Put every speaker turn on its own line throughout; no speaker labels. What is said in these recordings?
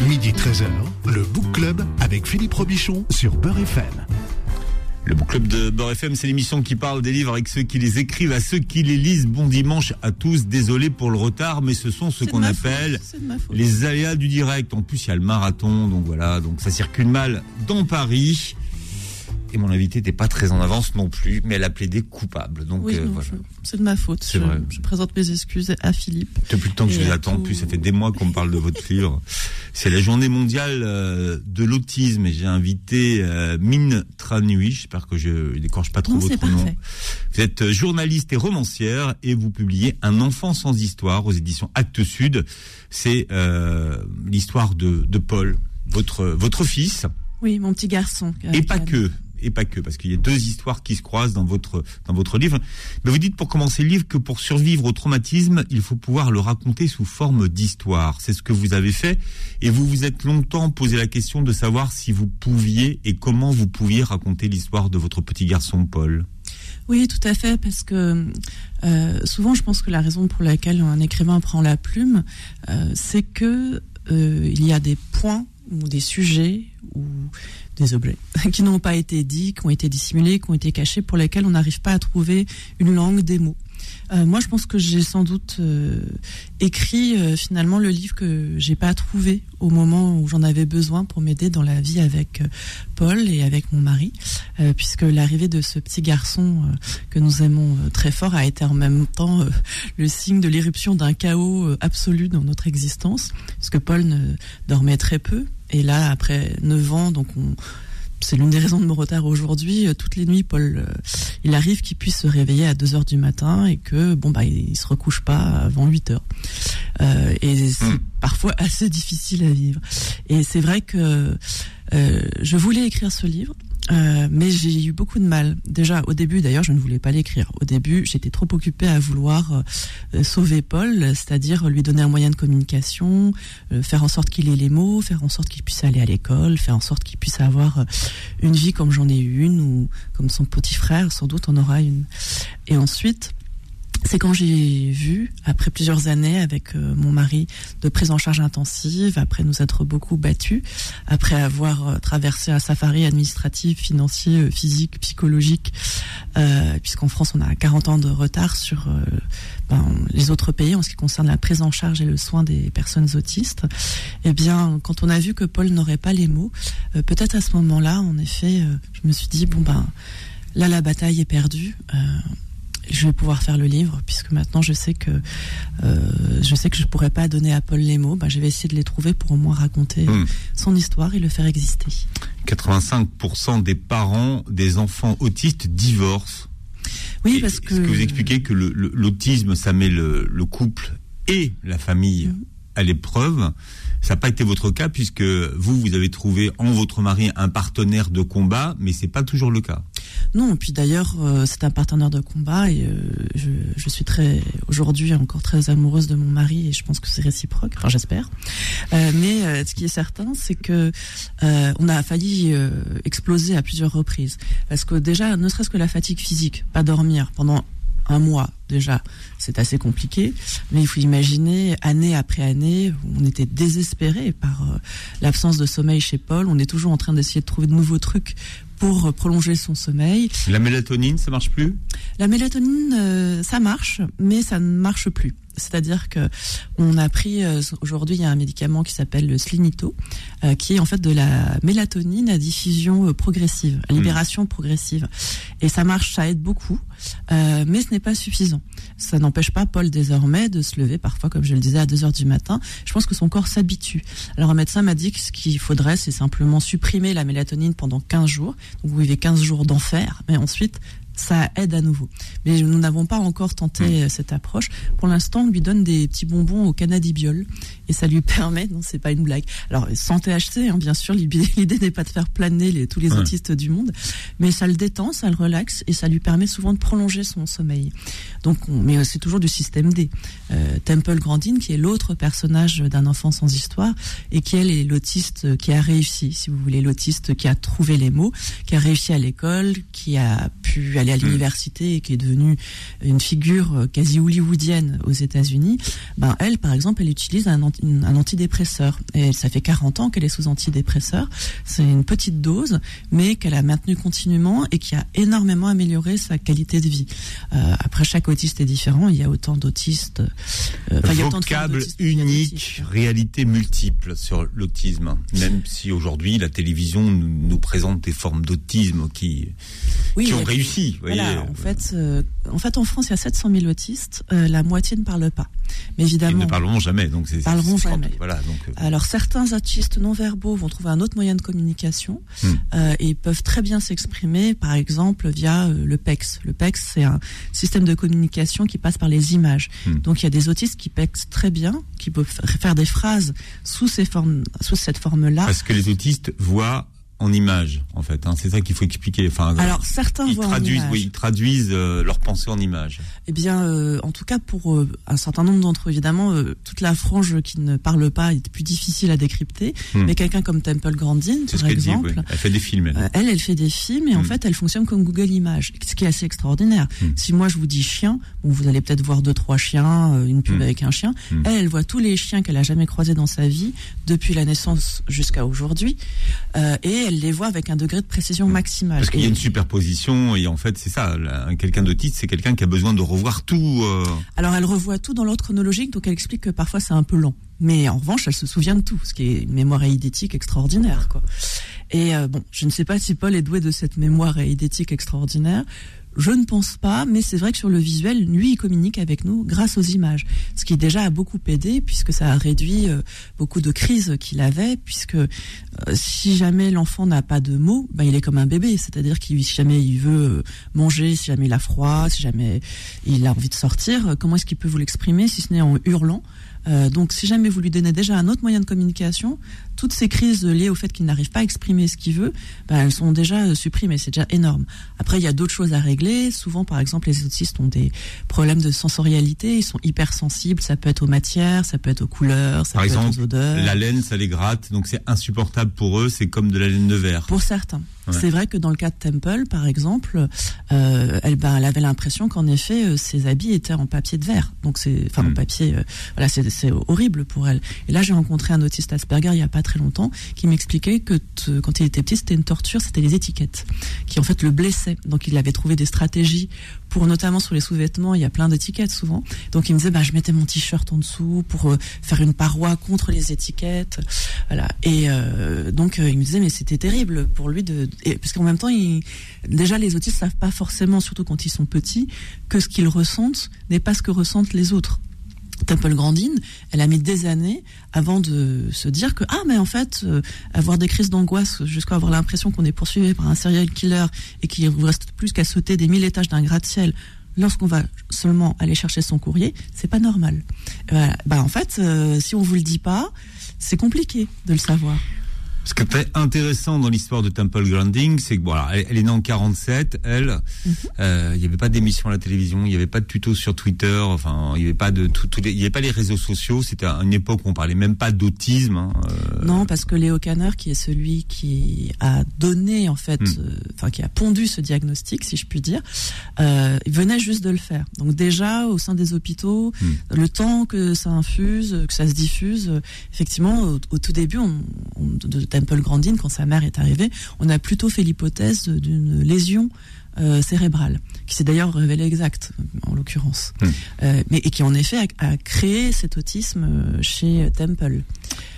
Midi 13h, le Book Club avec Philippe Robichon sur Beurre FM.
Le Book Club de Beurre FM, c'est l'émission qui parle des livres avec ceux qui les écrivent, à ceux qui les lisent. Bon dimanche à tous. Désolé pour le retard, mais ce sont ce qu'on appelle les aléas du direct. En plus, il y a le marathon, donc voilà, donc ça circule mal dans Paris et mon invité n'était pas très en avance non plus, mais elle a plaidé coupable. Donc
oui, euh, c'est de ma faute. Je, vrai. je, présente mes excuses à Philippe.
Depuis le temps que je les attends, plus ça fait des mois qu'on me parle de votre livre. C'est la journée mondiale euh, de l'autisme et j'ai invité euh, Mine Tranui. J'espère que je décorche pas trop votre nom. Vous êtes journaliste et romancière et vous publiez Un enfant sans histoire aux éditions Actes Sud. C'est l'histoire de, de Paul, votre votre fils.
Oui, mon petit garçon.
Et pas que et pas que, parce qu'il y a deux histoires qui se croisent dans votre, dans votre livre. Mais vous dites pour commencer le livre que pour survivre au traumatisme, il faut pouvoir le raconter sous forme d'histoire. C'est ce que vous avez fait et vous vous êtes longtemps posé la question de savoir si vous pouviez et comment vous pouviez raconter l'histoire de votre petit garçon Paul.
Oui, tout à fait, parce que euh, souvent je pense que la raison pour laquelle un écrivain prend la plume, euh, c'est que euh, il y a des points ou des sujets ou des objets qui n'ont pas été dits, qui ont été dissimulés, qui ont été cachés, pour lesquels on n'arrive pas à trouver une langue, des mots. Euh, moi, je pense que j'ai sans doute euh, écrit euh, finalement le livre que j'ai pas trouvé au moment où j'en avais besoin pour m'aider dans la vie avec Paul et avec mon mari, puisque l'arrivée de ce petit garçon que nous aimons très fort a été en même temps le signe de l'éruption d'un chaos absolu dans notre existence, puisque Paul ne dormait très peu, et là, après 9 ans, donc on, c'est l'une des raisons de mon retard aujourd'hui. Euh, toutes les nuits, Paul, euh, il arrive qu'il puisse se réveiller à 2 heures du matin et que bon bah il, se recouche pas avant 8 heures. Euh, et c'est hmm. parfois assez difficile à vivre. Et c'est vrai que euh, je voulais écrire ce livre. Euh, mais j'ai eu beaucoup de mal. Déjà, au début, d'ailleurs, je ne voulais pas l'écrire. Au début, j'étais trop occupée à vouloir euh, sauver Paul, c'est-à-dire lui donner un moyen de communication, euh, faire en sorte qu'il ait les mots, faire en sorte qu'il puisse aller à l'école, faire en sorte qu'il puisse avoir une vie comme j'en ai eu une, ou comme son petit frère, sans doute on aura une. Et ensuite, c'est quand j'ai vu, après plusieurs années avec euh, mon mari de prise en charge intensive, après nous être beaucoup battus, après avoir euh, traversé un safari administratif, financier, euh, physique, psychologique, puisqu'en France on a 40 ans de retard sur ben, les autres pays en ce qui concerne la prise en charge et le soin des personnes autistes. Eh bien, quand on a vu que Paul n'aurait pas les mots, peut-être à ce moment-là, en effet, je me suis dit bon ben là la bataille est perdue je vais pouvoir faire le livre puisque maintenant je sais que euh, je sais que je pourrais pas donner à Paul les mots. Ben, je vais essayer de les trouver pour au moins raconter hmm. son histoire et le faire exister.
85% des parents des enfants autistes divorcent.
Oui, parce que...
Que vous expliquez que l'autisme, ça met le, couple et la famille hmm. à l'épreuve? Ça n'a pas été votre cas puisque vous, vous avez trouvé en votre mari un partenaire de combat, mais c'est pas toujours le cas.
Non, puis d'ailleurs, euh, c'est un partenaire de combat et euh, je, suis très aujourd'hui encore très amoureuse de mon mari et je pense que c'est réciproque. Enfin, j'espère. Euh, mais ce qui est certain, c'est que on a failli exploser à plusieurs reprises parce que déjà, ne serait-ce que la fatigue physique, pas dormir pendant un mois déjà, c'est assez compliqué. Mais il faut imaginer, année après année, on était désespéré par l'absence de sommeil chez Paul. On est toujours en train d'essayer de trouver de nouveaux trucs pour prolonger son sommeil.
La mélatonine, ça marche plus?
La mélatonine, euh, ça marche, mais ça ne marche plus. C'est-à-dire que on a pris euh, aujourd'hui il y a un médicament qui s'appelle le Slinito, euh, qui est en fait de la mélatonine à diffusion euh, progressive, à libération progressive, et ça marche, ça aide beaucoup, mais ce n'est pas suffisant. Ça n'empêche pas Paul désormais de se lever parfois, comme je le disais, à 2 heures du matin. Je pense que son corps s'habitue. Alors un médecin m'a dit que ce qu'il faudrait, c'est simplement supprimer la mélatonine pendant 15 jours. Donc vous vivez 15 jours d'enfer, mais ensuite ça aide à nouveau. Mais nous n'avons pas encore tenté mm. euh, cette approche. Pour l'instant, on lui donne des petits bonbons au cannabidiol et ça lui permet, non, c'est pas une blague. Alors, sans THC, hein, bien sûr, l'idée n'est pas de faire planer les, tous les autistes du monde, mais ça le détend, ça le relaxe et ça lui permet souvent de prolonger son sommeil. Donc, mais euh, c'est toujours du système D. Euh, Temple Grandin, qui est l'autre personnage d'un enfant sans histoire et qui elle est l'autiste qui a réussi, si vous voulez, l'autiste qui a trouvé les mots, qui a réussi à l'école, qui a pu allée à l'université et qui est devenue une figure quasi hollywoodienne aux États-Unis, ben elle, par exemple, elle utilise un, un antidépresseur. Et ça fait 40 ans qu'elle est sous antidépresseur. C'est une petite dose, mais qu'elle a maintenu continuellement et qui a énormément amélioré sa qualité de vie. Euh, après, chaque autiste est différent. Il y a autant d'autistes.
Euh, Vocable unique, réalité multiple sur l'autisme. Même si aujourd'hui la télévision nous, présente des formes d'autisme qui, qui ont réussi.
Voilà, en, fait, euh, en fait, en France, il y a 700 000 autistes. Euh, la moitié ne parle pas. Mais évidemment,
ils ne parleront jamais. Donc c'est
parleront jamais.
Voilà, donc,
Alors certains autistes non verbaux vont trouver un autre moyen de communication hmm. et ils peuvent très bien s'exprimer, par exemple via le PEX. Le PEX, c'est un système de communication qui passe par les images. Hmm. Donc il y a des autistes qui PEX très bien, qui peuvent faire des phrases sous ces formes, sous cette forme-là.
Parce que les autistes voient en images, en fait. Hein. C'est ça qu'il faut expliquer. Enfin,
Alors certains
ils
voient
traduisent,
en
oui, ils traduisent euh, leurs pensées en images.
Eh bien, euh, en tout cas pour euh, un certain nombre d'entre eux, évidemment, toute la frange qui ne parle pas est plus difficile à décrypter. Hmm. Mais quelqu'un comme Temple Grandin, par exemple,
elle fait des films.
Elle. elle, fait des films et en hmm. fait, elle fonctionne comme Google Images, ce qui est assez extraordinaire. Hmm. Si moi je vous dis chien, bon, vous allez peut-être voir deux trois chiens, une pub avec un chien. Elle, elle voit tous les chiens qu'elle a jamais croisés dans sa vie depuis la naissance jusqu'à aujourd'hui, et elle les voit avec un degré de précision maximale.
Parce qu'il y a une superposition et en fait c'est ça, quelqu'un de titre c'est quelqu'un qui a besoin de revoir tout. Euh.
Alors elle revoit tout dans l'ordre chronologique, donc elle explique que parfois c'est un peu lent. Mais en revanche, elle se souvient de tout, ce qui est une mémoire eidétique extraordinaire. Quoi. Et euh, bon, je ne sais pas si Paul est doué de cette mémoire eidétique extraordinaire. Je ne pense pas, mais c'est vrai que sur le visuel, lui, il communique avec nous grâce aux images, ce qui déjà a beaucoup aidé puisque ça a réduit euh, beaucoup de crises qu'il avait, puisque euh, si jamais l'enfant n'a pas de mots, ben, il est comme un bébé, c'est-à-dire qu'il si jamais il veut euh, manger, si jamais il a froid, si jamais il a envie de sortir, comment est-ce qu'il peut vous l'exprimer si ce n'est en hurlant? Donc, si jamais vous lui donnez déjà un autre moyen de communication, toutes ces crises liées au fait qu'il n'arrive pas à exprimer ce qu'il veut, ben, elles sont déjà euh, supprimées. C'est déjà énorme. Après, il y a d'autres choses à régler. Souvent, par exemple, les autistes ont des problèmes de sensorialité. Ils sont hypersensibles. Ça peut être aux matières, ça peut être aux couleurs, ça
par
peut
exemple,
être aux odeurs.
La laine, ça les gratte. Donc, c'est insupportable pour eux. C'est comme de la laine de verre.
Pour certains. C'est vrai que dans le cas de Temple, par exemple, euh, elle, ben, elle avait l'impression qu'en effet, euh, ses habits étaient en papier de verre. Donc c'est, enfin, en hmm. papier, euh, voilà, c'est, horrible pour elle. Et là, j'ai rencontré un autiste Asperger il y a pas très longtemps qui m'expliquait que quand il était petit, c'était une torture, c'était les étiquettes qui en fait le blessaient. Donc il avait trouvé des stratégies pour notamment sur les sous-vêtements, il y a plein d'étiquettes souvent. Donc il me disait, bah, je mettais mon t-shirt en dessous pour euh, faire une paroi contre les étiquettes. Voilà. Et euh, donc euh, il me disait, mais c'était terrible pour lui de, parce qu'en même temps, il, déjà les autistes savent pas forcément, surtout quand ils sont petits, que ce qu'ils ressentent n'est pas ce que ressentent les autres. Temple Grandine, elle a mis des années avant de se dire que ah mais en fait euh, avoir des crises d'angoisse jusqu'à avoir l'impression qu'on est poursuivi par un serial killer et qu'il vous reste plus qu'à sauter des mille étages d'un gratte-ciel lorsqu'on va seulement aller chercher son courrier, c'est pas normal. Bah en fait, euh, si on vous le dit pas, c'est compliqué de le savoir.
Ce qui est intéressant dans l'histoire de Temple Grandin, c'est que voilà, elle, est née en 47, elle, mhm. euh, il n'y avait pas d'émission à la télévision, il n'y avait pas de tuto sur Twitter, enfin, il n'y avait pas de tout, il y avait pas les réseaux sociaux. C'était une époque où on parlait même pas d'autisme. Hein,
euh. Non, parce que Léo Kanner, qui est celui qui a donné en fait, hmm. euh, enfin qui a pondu ce diagnostic, si je puis dire, il venait juste de le faire. Donc déjà au sein des hôpitaux, hmm. le temps que ça infuse, que ça se diffuse, effectivement, au, tout début, on, on de, Temple Grandin, quand sa mère est arrivée, on a plutôt fait l'hypothèse d'une lésion euh, cérébrale, qui s'est d'ailleurs révélée exacte en l'occurrence, hmm. euh, mais et qui en effet a, créé cet autisme euh, chez Temple.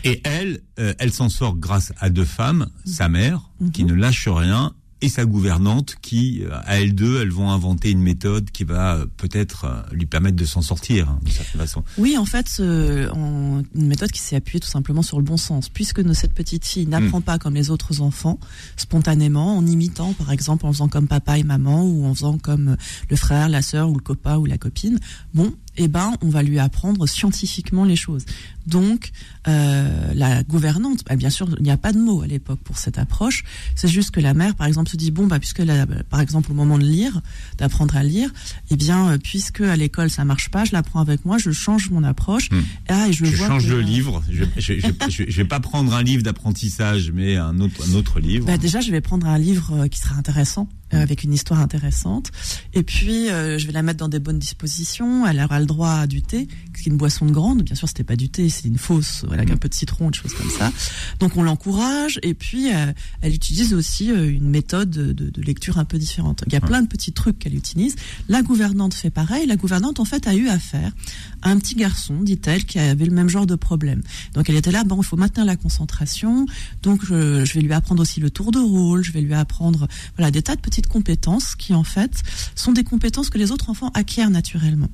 Et elle, elle s'en sort grâce à deux femmes, sa mère, qui mhm. ne lâche rien, et sa gouvernante qui, euh, à elles deux, elles vont inventer une méthode qui va euh, peut-être euh, lui permettre de s'en sortir hein, de certaine façon.
Oui, en fait, une méthode qui s'est appuyée tout simplement sur le bon sens, puisque cette petite fille n'apprend hmm. pas comme les autres enfants, spontanément, en imitant, par exemple, en faisant comme papa et maman, ou en faisant comme le frère, la sœur, ou le copain, ou la copine. Bon, eh ben, on va lui apprendre scientifiquement les choses. Donc, euh, la gouvernante, bah, bien sûr, il n'y a pas de mot à l'époque pour cette approche. C'est juste que la mère, par exemple, se dit bon, bah, puisque, la, par exemple, au moment de lire, d'apprendre à lire, eh bien, euh, puisque à l'école ça marche pas, je l'apprends avec moi, je change mon approche.
Hmm. Ah, et je, je change de livre. Je, je, je, vais pas prendre un livre d'apprentissage, mais un autre, un autre livre.
Bah, déjà, je vais prendre un livre euh, qui sera intéressant euh, avec une histoire intéressante. Et puis, euh, je vais la mettre dans des bonnes dispositions. Elle aura le droit à du thé, qui est une boisson de grande. Bien sûr, c'était pas du thé, c'est une fausse, avec un peu de citron, des choses comme ça. Donc, on l'encourage. Et puis, euh, elle utilise aussi une méthode de, de, lecture un peu différente. Il y a plein de petits trucs qu'elle utilise. La gouvernante fait pareil. La gouvernante, en fait, a eu affaire à un petit garçon, dit-elle, qui avait le même genre de problème. Donc, elle était là, bon, il faut maintenir la concentration. Donc, je, je vais lui apprendre aussi le tour de rôle. Je vais lui apprendre, voilà, des tas de petites compétences qui en fait sont des compétences que les autres enfants acquièrent naturellement.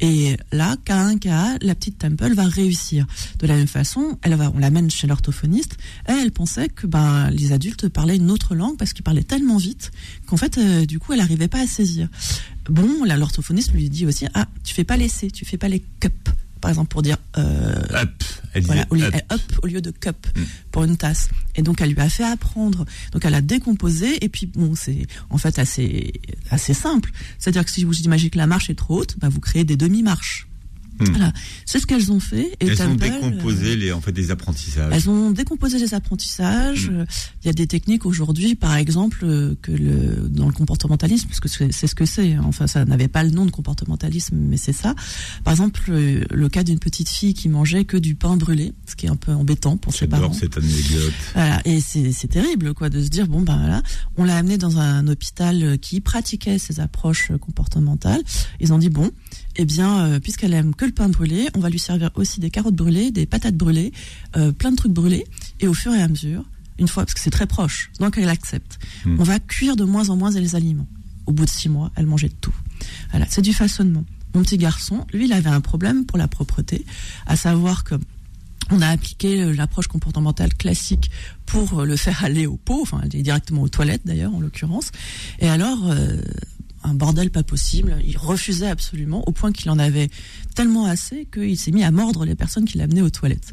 Et là, cas un cas, la petite Temple va réussir. De la même façon, elle va, on l'amène chez l'orthophoniste. Elle, elle pensait que ben les adultes parlaient une autre langue parce qu'ils parlaient tellement vite qu'en fait, euh, du coup, elle n'arrivait pas à saisir. Bon, l'orthophoniste lui dit aussi ah tu fais pas l'essai, tu fais pas les cups par exemple pour dire
euh, up, elle
au, lieu, au lieu de cup mm. pour une tasse. Et donc elle lui a fait apprendre. Donc elle a décomposé et puis bon c'est en fait assez assez simple. C'est-à-dire que si vous imaginez que la marche est trop haute, bah, vous créez des demi-marches. Hmm. Voilà, c'est ce qu'elles ont fait.
Et elles ont décomposé euh, les, en fait, des apprentissages.
Elles ont décomposé les apprentissages. Hmm. Il y a des techniques aujourd'hui, par exemple, euh, que le, dans le comportementalisme, parce que c'est ce que c'est. Hein. Enfin, ça n'avait pas le nom de comportementalisme, mais c'est ça. Par exemple, le, cas d'une petite fille qui mangeait que du pain brûlé, ce qui est un peu embêtant pour ses parents.
cette anecdote.
Voilà, et c'est terrible, quoi, de se dire bon ben voilà, on l'a amenée dans un hôpital qui pratiquait ces approches comportementales. Ils ont dit bon, eh bien, euh, puisqu'elle aime que le pain brûlé, on va lui servir aussi des carottes brûlées, des patates brûlées, euh, plein de trucs brûlés. Et au fur et à mesure, une fois, parce que c'est très proche, donc elle accepte, hmm. on va cuire de moins en moins les aliments. Au bout de six mois, elle mangeait tout. Voilà, c'est du façonnement. Mon petit garçon, lui, il avait un problème pour la propreté, à savoir que on a appliqué euh, l'approche comportementale classique pour le faire aller au pot, enfin directement aux toilettes d'ailleurs en l'occurrence. Et alors, un bordel pas possible. Il refusait absolument, au point qu'il en avait tellement assez qu'il s'est mis à mordre les personnes qui l'amenaient aux toilettes.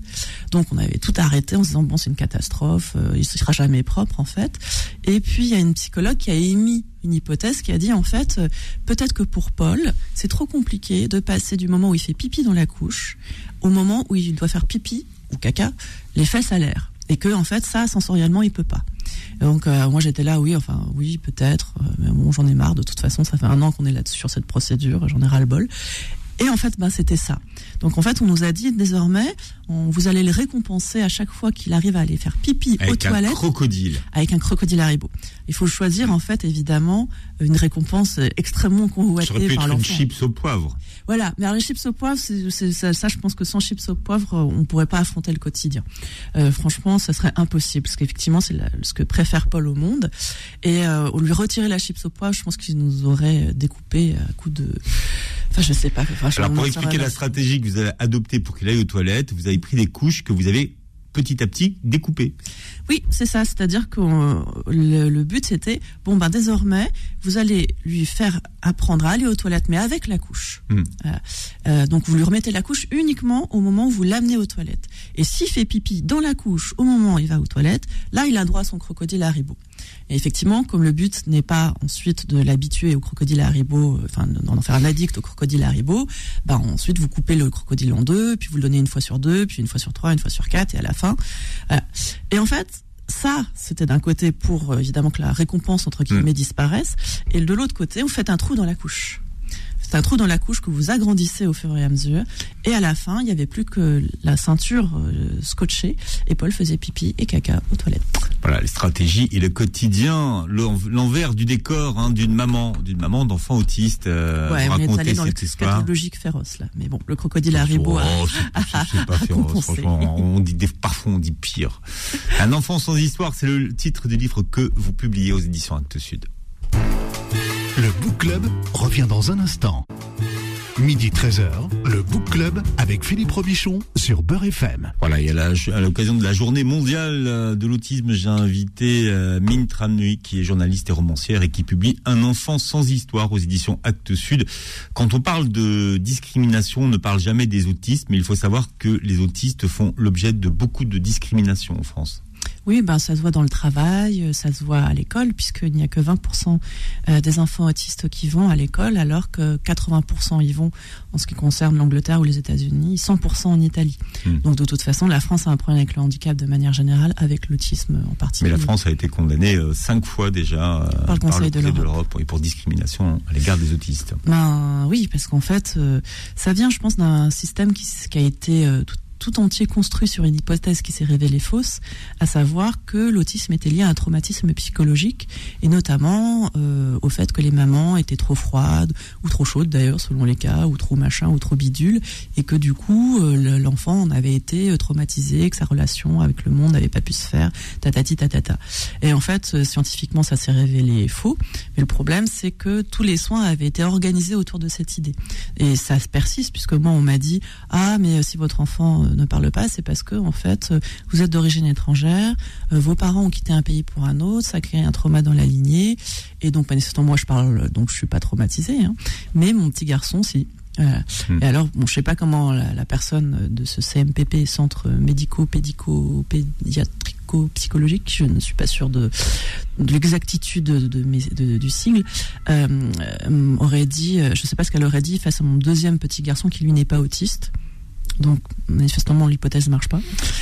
Donc on avait tout arrêté en se disant bon c'est une catastrophe, euh, il ne sera jamais propre en fait. Et puis il y a une psychologue qui a émis une hypothèse qui a dit en fait euh, peut-être que pour Paul c'est trop compliqué de passer du moment où il fait pipi dans la couche au moment où il doit faire pipi ou caca les fesses à l'air et que en fait ça sensoriellement il peut pas. Donc euh, moi j'étais là oui enfin oui peut-être euh, mais bon j'en ai marre. De toute façon ça fait un an qu'on est là sur cette procédure j'en ai ras le bol et en fait, ben, c'était ça. Donc en fait, on nous a dit désormais, on, vous allez le récompenser à chaque fois qu'il arrive à aller faire pipi
avec
aux toilettes.
Avec un crocodile.
Avec un crocodile Haribo. Il faut choisir en fait évidemment une récompense extrêmement convoitée par l'enfant.
une chips au poivre.
Voilà, mais alors les chips au poivre, c'est, ça, ça, je pense que sans chips au poivre, on pourrait pas affronter le quotidien. Euh, franchement, ça serait impossible parce qu'effectivement, c'est ce que préfère Paul au monde. Et euh, lui retirer la chips au poivre, je pense qu'il nous aurait découpé à coup de Enfin, je sais pas.
Alors, pour expliquer la stratégie que vous avez adoptée pour qu'il aille aux toilettes, vous avez pris des couches que vous avez petit à petit découpées.
Oui, c'est ça. C'est-à-dire que euh, le, but c'était bon ben désormais vous allez lui faire apprendre à aller aux toilettes, mais avec la couche. Hmm. Euh, euh, donc vous lui remettez la couche uniquement au moment où vous l'amenez aux toilettes. Et s'il fait pipi dans la couche au moment où il va aux toilettes, là il a droit à son crocodile à Haribo. Et effectivement, comme le but n'est pas ensuite de l'habituer au crocodile à Haribo, enfin d'en faire un addict au crocodile à Haribo, bah ensuite vous coupez le crocodile en deux, puis vous le donnez une fois sur deux, puis une fois sur trois, une fois sur quatre, et à la fin. Et en fait, ça, c'était d'un côté pour euh, évidemment que la récompense entre guillemets mm. disparaisse, et de l'autre côté, vous faites un trou dans la couche. C'est un trou dans la couche que vous agrandissez au fur et à mesure. Et à la fin, il n'y avait plus que la ceinture euh, scotchée. Et Paul faisait pipi et caca aux toilettes.
Voilà, les stratégies et le quotidien, l'envers du décor hein, d'une maman, d'une maman d'enfant autiste. Euh,
ouais,
on
est allé dans le logique féroce là. Mais bon, le crocodile Haribo.
Oh, c'est pas féroce, franchement. On dit parfois on dit pire. Un enfant sans histoire, c'est le titre du livre que vous publiez aux éditions Actes Sud.
Le Book Club revient dans un instant. Midi 13h, le Book Club avec Philippe Robichon sur Beurre FM.
Voilà, et à l'occasion de la journée mondiale euh, de l'autisme, j'ai invité euh, Min Tran qui est journaliste et romancière et qui publie Un enfant sans histoire aux éditions Actes Sud. Quand on parle de discrimination, on ne parle jamais des autistes, mais il faut savoir que les autistes font l'objet de beaucoup de discrimination en France.
Oui, ben ça se voit dans le travail, euh, ça se voit à l'école, puisqu'il n'y a que 20% euh, des enfants autistes qui vont à l'école, alors que 80% y vont en ce qui concerne l'Angleterre ou les États-Unis, 100% en Italie. Hmm. Donc de toute façon, la France a un problème avec le handicap de manière générale, avec l'autisme en particulier.
Mais la France a été condamnée euh, cinq fois déjà par le Conseil de l'Europe pour discrimination à l'égard des autistes.
Ben oui, parce qu'en fait, ça vient, je pense, d'un système qui, qui a été tout tout entier construit sur une hypothèse qui s'est révélée fausse, à savoir que l'autisme était lié à un traumatisme psychologique, et notamment euh, au fait que les mamans étaient trop froides, ou trop chaudes d'ailleurs selon les cas, ou trop machin, ou trop bidule, et que du coup euh, l'enfant en avait été euh, traumatisé, que sa relation avec le monde n'avait pas pu se faire, tatati tatata. Et en fait, scientifiquement, ça s'est révélé faux, mais le problème c'est que tous les soins avaient été organisés autour de cette idée. Et ça persiste, puisque moi on m'a dit, ah mais si votre enfant ne parle pas, c'est parce que en fait, vous êtes d'origine étrangère, euh, vos parents ont quitté un pays pour un autre, ça crée un trauma dans la lignée, et donc manifestement moi je parle, donc je suis pas traumatisée, hein, mais mon petit garçon si. Hmm. Et alors, bon, je sais pas comment la, personne de ce CMPP, Centre médico pédico pédiatrico psychologique, je ne suis pas sûre de, l'exactitude de, du sigle, euh, aurait dit, je sais pas ce qu'elle aurait dit face à mon deuxième petit garçon qui lui n'est pas autiste. Donc, manifestement, l'hypothèse ne marche pas.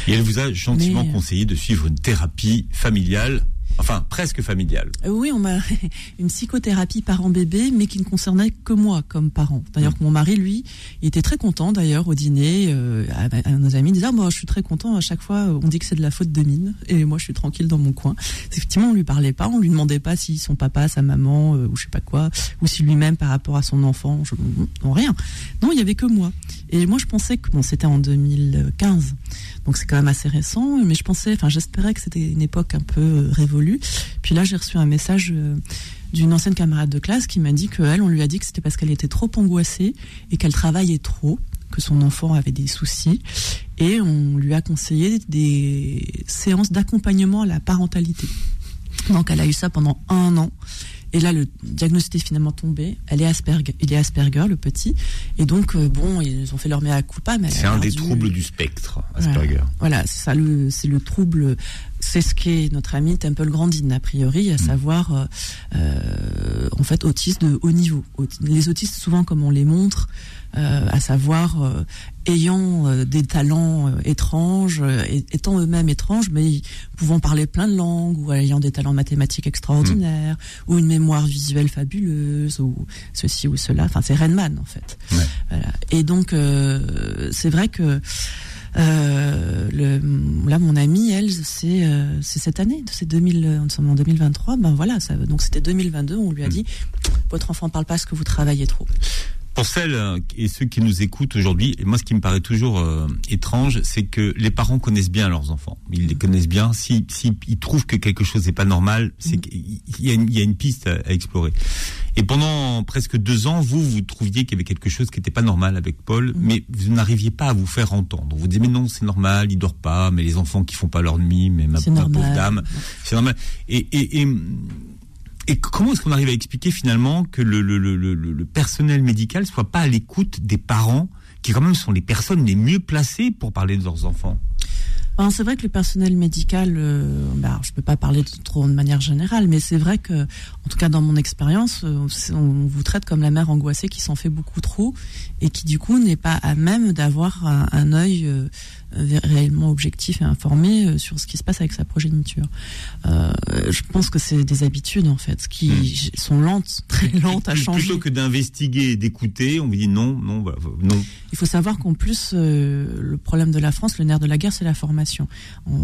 Et elle vous a gentiment euh, conseillé de suivre une thérapie familiale Enfin, presque familiale.
Euh, oui, on m'a une psychothérapie parent-bébé, mais qui ne concernait que moi comme parent. D'ailleurs, que mon mari, lui, il était très content d'ailleurs au dîner. Euh, à, nos amis, il disait ah, moi, je suis très content. À chaque fois, on dit que c'est de la faute de mine, et moi, je suis tranquille dans mon coin. Effectivement, on lui parlait pas, on lui demandait pas si son papa, sa maman, ou je sais pas quoi, ou si lui-même par rapport à son enfant, je, non rien. Non, il y avait que moi. Et moi, je pensais que bon, c'était en 2015, donc c'est quand même assez récent, mais je pensais, enfin, j'espérais que c'était une époque un peu euh, Puis là, j'ai reçu un message euh, d'une ancienne camarade de classe qui m'a dit qu'elle, on lui a dit que c'était parce qu'elle était trop angoissée et qu'elle travaillait trop, que son enfant avait des soucis, et on lui a conseillé des séances d'accompagnement à la parentalité. Donc elle a eu ça pendant un an. Et là, le diagnostic est finalement tombé. Elle est Asperger, il est Asperger, le petit. Et donc, euh, bon, ils ont fait leur mea culpa.
C'est un des troubles du spectre, Asperger.
Voilà, c'est ça, c'est le trouble. C'est ce qu'est notre ami Temple Grandin, a priori, à mm. savoir, euh, euh, en fait, autiste de haut niveau. Les autistes, souvent, comme on les montre, euh, à savoir euh, ayant euh, des talents étranges, étant eux-mêmes étranges, mais pouvant parler plein de langues, ou ayant des talents mathématiques extraordinaires, hmm. ou une mémoire visuelle fabuleuse, ou ceci ou cela. Enfin, c'est Renman en fait. Et donc, c'est vrai que le, là, mon amie, elle, c'est c'est cette année, c'est 2000, nous sommes en 2023. Ben voilà, ça, donc c'était 2022. On lui a hmm. dit, votre enfant parle pas parce que vous travaillez trop
pour celles euh, et ceux qui nous écoutent aujourd'hui, et moi ce qui me paraît toujours euh, étrange, c'est que les parents connaissent bien leurs enfants. Ils les connaissent bien. Si, si ils trouvent que quelque chose n'est pas normal, c'est mm. qu'il y, a une, il y a une piste à, explorer. Et pendant presque deux ans, vous, vous trouviez qu'il y avait quelque chose qui n'était pas normal avec Paul, mm. mais vous n'arriviez pas à vous faire entendre. Vous disiez, mais non, c'est normal, il dort pas, mais les enfants qui font pas leur nuit, mais ma, pauvre dame, c'est normal. Et, et, et et comment est-ce qu'on arrive à expliquer finalement que le, personnel médical soit pas à l'écoute des parents, qui quand même sont les personnes les mieux placées pour parler de leurs enfants?
C'est vrai que le personnel médical, euh, bah, je ne peux pas parler trop de manière générale, mais c'est vrai que, en tout cas dans mon expérience, euh, on vous traite comme la mère angoissée qui s'en fait beaucoup trop et qui du coup n'est pas à même d'avoir un, un œil euh, réellement objectif et informé euh, sur ce qui se passe avec sa progéniture. Je pense que c'est des habitudes en fait qui hmm. sont lentes, très lentes à changer.
Plutôt que d'investiguer et d'écouter, on vous dit non, non, non.
Il faut savoir qu'en plus, le problème de la France, le nerf de la guerre, c'est la formation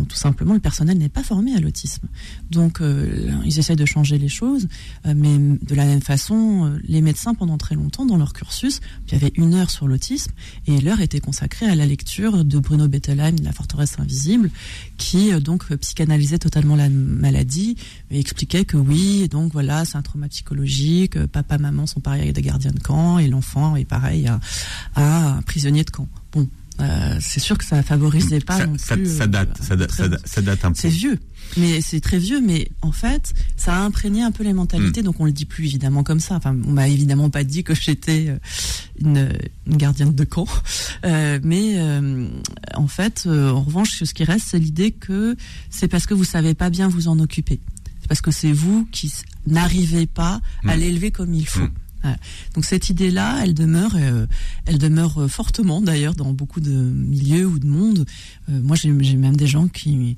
tout simplement, le personnel n'est pas formé à l'autisme. Donc, euh, ils essayent de changer les choses, euh, mais de la même façon, euh, les médecins, pendant très longtemps, dans leur cursus, il y avait une heure sur l'autisme, et l'heure était consacrée à la lecture de Bruno Bettelheim, La forteresse invisible, qui donc psychanalysait totalement la maladie, et expliquait que oui, donc voilà, c'est un trauma psychologique, papa, maman sont pareils avec des gardiens de camp, et l'enfant est pareil à, à un prisonnier de camp. Bon, euh, c'est sûr que ça favorisait pas
ça,
non
ça,
plus.
Ça,
euh,
date, ça, date, ça, date, un peu.
C'est vieux, mais c'est très vieux. Mais en fait, ça a imprégné un peu les mentalités. Mm. Donc on le dit plus évidemment comme ça. Enfin, on m'a évidemment pas dit que j'étais euh, une, une, gardienne de camp. Euh, mais en fait, en revanche, ce qui reste, c'est l'idée que c'est parce que vous savez pas bien vous en occuper. C'est parce que c'est vous qui n'arrivez pas à mm. l'élever comme il faut. Mm. Donc cette idée-là, elle demeure, euh, elle demeure euh, fortement d'ailleurs dans beaucoup de milieux ou de monde. Euh, moi, j'ai même des gens qui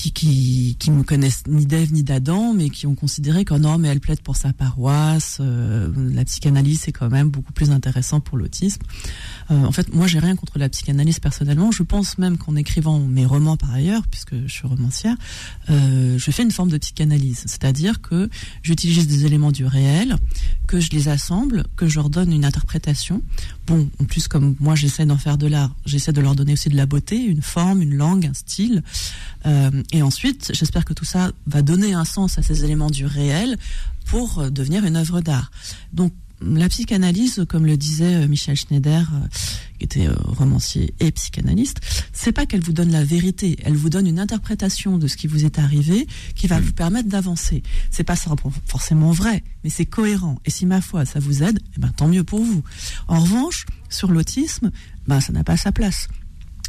qui, qui, qui me connaissent ni d'Ève ni d'Adam, mais qui ont considéré que non, mais elle plaide pour sa paroisse. Euh, la psychanalyse c'est quand même beaucoup plus intéressant pour l'autisme. Euh, en fait, moi, j'ai rien contre la psychanalyse personnellement. Je pense même qu'en écrivant mes romans par ailleurs, puisque je suis romancière, euh, je fais une forme de psychanalyse, c'est-à-dire que j'utilise des éléments du réel, que je les assemble, que je leur donne une interprétation. En plus, comme moi, j'essaie d'en faire de l'art, j'essaie de leur donner aussi de la beauté, une forme, une langue, un style. Euh, et ensuite, j'espère que tout ça va donner un sens à ces éléments du réel pour euh, devenir une œuvre d'art. Donc, la psychanalyse, comme le disait euh, Michel Schneider, qui était romancier et psychanalyste, c'est pas qu'elle vous donne la vérité, elle vous donne une interprétation de ce qui vous est arrivé qui va vous permettre d'avancer. C'est pas forcément vrai, mais c'est cohérent. Et si ma foi, ça vous aide, eh ben, tant mieux pour vous. En revanche, sur l'autisme, ben, ça n'a pas sa place.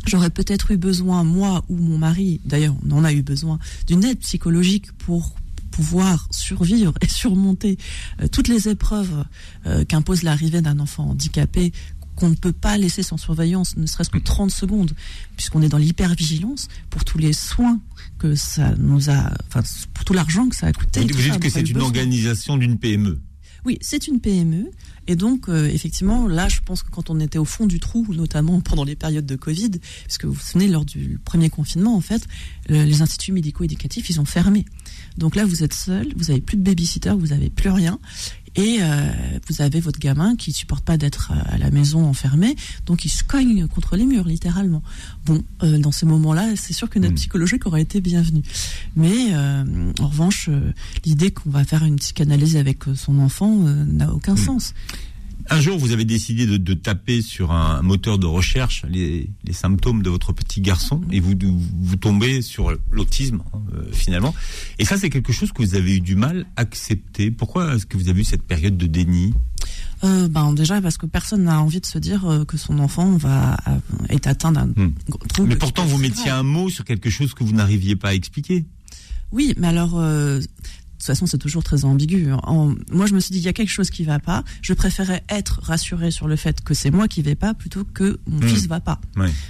J'aurais peut-être eu besoin, moi ou mon mari, d'ailleurs on en a eu besoin, d'une aide psychologique pour pouvoir survivre et surmonter euh, toutes les épreuves euh, qu'impose l'arrivée d'un enfant handicapé qu'on ne peut pas laisser sans surveillance, ne serait-ce que 30 secondes, puisqu'on est dans l'hypervigilance pour tous les soins que ça nous a, enfin, pour tout l'argent que ça a coûté.
Vous, dites que c'est une organisation d'une PME.
Oui, c'est une PME. Et donc, euh, effectivement, là, je pense que quand on était au fond du trou, notamment pendant les périodes de Covid, puisque vous vous souvenez, lors du premier confinement, en fait, les instituts médico-éducatifs, ils ont fermé. Donc là, vous êtes seul, vous avez plus de babysitter, vous avez plus rien. Et euh, vous avez votre gamin qui supporte pas d'être à la maison enfermé, donc il se cogne contre les murs littéralement. Bon, euh, dans ces moments-là, c'est sûr qu'une aide hmm. psychologique aurait été bienvenue. Mais euh, en revanche, l'idée qu'on va faire une psychanalyse avec son enfant n'a aucun hmm. sens.
Un jour, vous avez décidé de, taper sur un moteur de recherche les, symptômes de votre petit garçon et vous, vous tombez sur l'autisme hein, euh, finalement. Et ça, c'est quelque chose que vous avez eu du mal à accepter. Pourquoi est-ce que vous avez eu cette période de déni?
Euh, ben déjà parce que personne n'a envie de se dire euh, que son enfant va être atteint d'un hmm.
trouble. Mais pourtant, vous mettiez un mot sur quelque chose que vous n'arriviez pas à expliquer.
Oui, mais alors toute façon, c'est toujours très ambigu. moi, je me suis dit, il y a quelque chose qui va pas. Je préférais être rassurée sur le fait que c'est moi qui vais pas plutôt que mon mmh. fils va pas.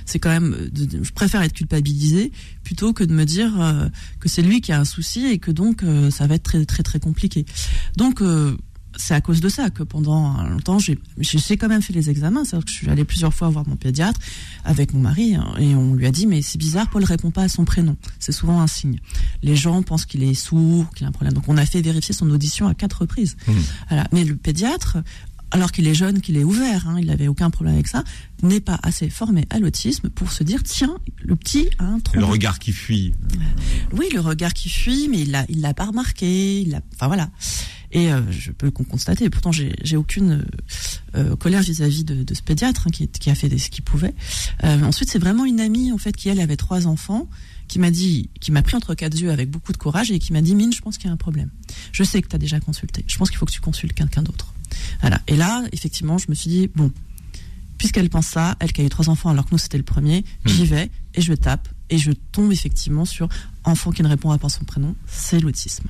C'est quand même, je préfère être culpabilisée plutôt que de me dire euh, que c'est lui qui a un souci et que donc euh, ça va être très très très compliqué. Donc euh, c'est à cause de ça que pendant longtemps, j'ai quand même fait les examens. cest que je suis allée plusieurs fois voir mon pédiatre avec mon mari hein, et on lui a dit mais c'est bizarre, Paul répond pas à son prénom. C'est souvent un signe. Les gens pensent qu'il est sourd, qu'il a un problème. Donc on a fait vérifier son audition à quatre reprises. Mmh. Voilà. Mais le pédiatre, alors qu'il est jeune, qu'il est ouvert, hein, il n'avait aucun problème avec ça, n'est pas assez formé à l'autisme pour se dire tiens, le petit a un trouble.
Le regard qui fuit.
Oui, le regard qui fuit, mais il l'a, il l'a pas remarqué. Il enfin voilà. Et euh, je peux le constater. Pourtant, j'ai aucune euh, colère vis-à-vis de, de, ce pédiatre hein, qui, qui, a fait ce qu'il pouvait. Euh, ensuite, c'est vraiment une amie en fait qui elle avait trois enfants qui m'a dit, qui m'a pris entre quatre yeux avec beaucoup de courage et qui m'a dit Mine, je pense qu'il y a un problème. Je sais que tu as déjà consulté. Je pense qu'il faut que tu consultes quelqu'un d'autre. Voilà. Et là, effectivement, je me suis dit bon, puisqu'elle pense ça, elle qui a eu trois enfants alors que nous c'était le premier, j'y hmm. vais et je tape et je tombe effectivement sur enfant qui ne répond pas à son prénom, c'est l'autisme.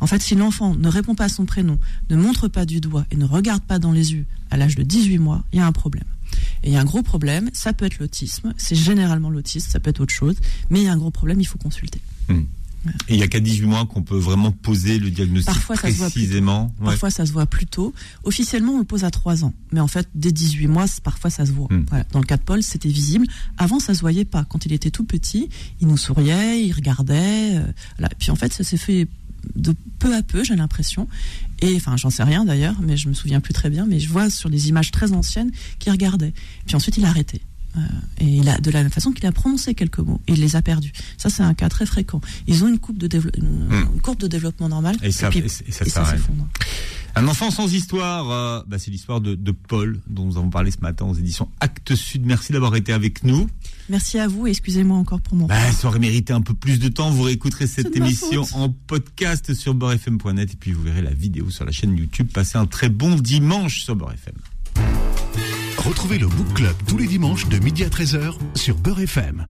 En fait, si l'enfant ne répond pas à son prénom, ne montre pas du doigt et ne regarde pas dans les yeux à l'âge de 18 mois, il y a un problème. Et il y a un gros problème, ça peut être l'autisme, c'est généralement l'autisme, ça peut être autre chose, mais il y a un gros problème, il faut consulter.
Hmm. Et il y a qu'à 18 mois qu'on peut vraiment poser le diagnostic
Parfois,
précisément.
Ça Parfois, ça se voit plus tôt. Officiellement, on le pose à 3 ans. Mais en fait, dès 18 mois, parfois, ça se voit. Hmm. Dans le cas de Paul, c'était visible. Avant, ça se voyait pas. Quand il était tout petit, il nous souriait, il regardait. Euh, Puis en fait, ça s'est fait de peu à peu, j'ai l'impression. Et enfin, j'en sais rien d'ailleurs, mais je me souviens plus très bien. Mais je vois sur des images très anciennes qu'il regardait. Puis ensuite, il a arrêté. Euh, et il a, de la même façon qu'il a prononcé quelques mots, et il les a perdus. Ça, c'est un cas très fréquent. Ils ont une, coupe de hmm. courbe de développement normal,
et, ça, s'effondre. Un enfant sans histoire, euh, bah, c'est l'histoire de, Paul, dont nous avons parlé ce matin aux éditions Actes Sud. Merci d'avoir été avec nous.
Merci à vous et excusez-moi encore pour mon.
Bah, ça aurait mérité un peu plus de temps. Vous réécouterez cette émission en podcast sur beurrefm.net et puis vous verrez la vidéo sur la chaîne YouTube. Passez un très bon dimanche sur Beurrefm.
Retrouvez le Book Club tous les dimanches de midi à 13h sur Beurre FM.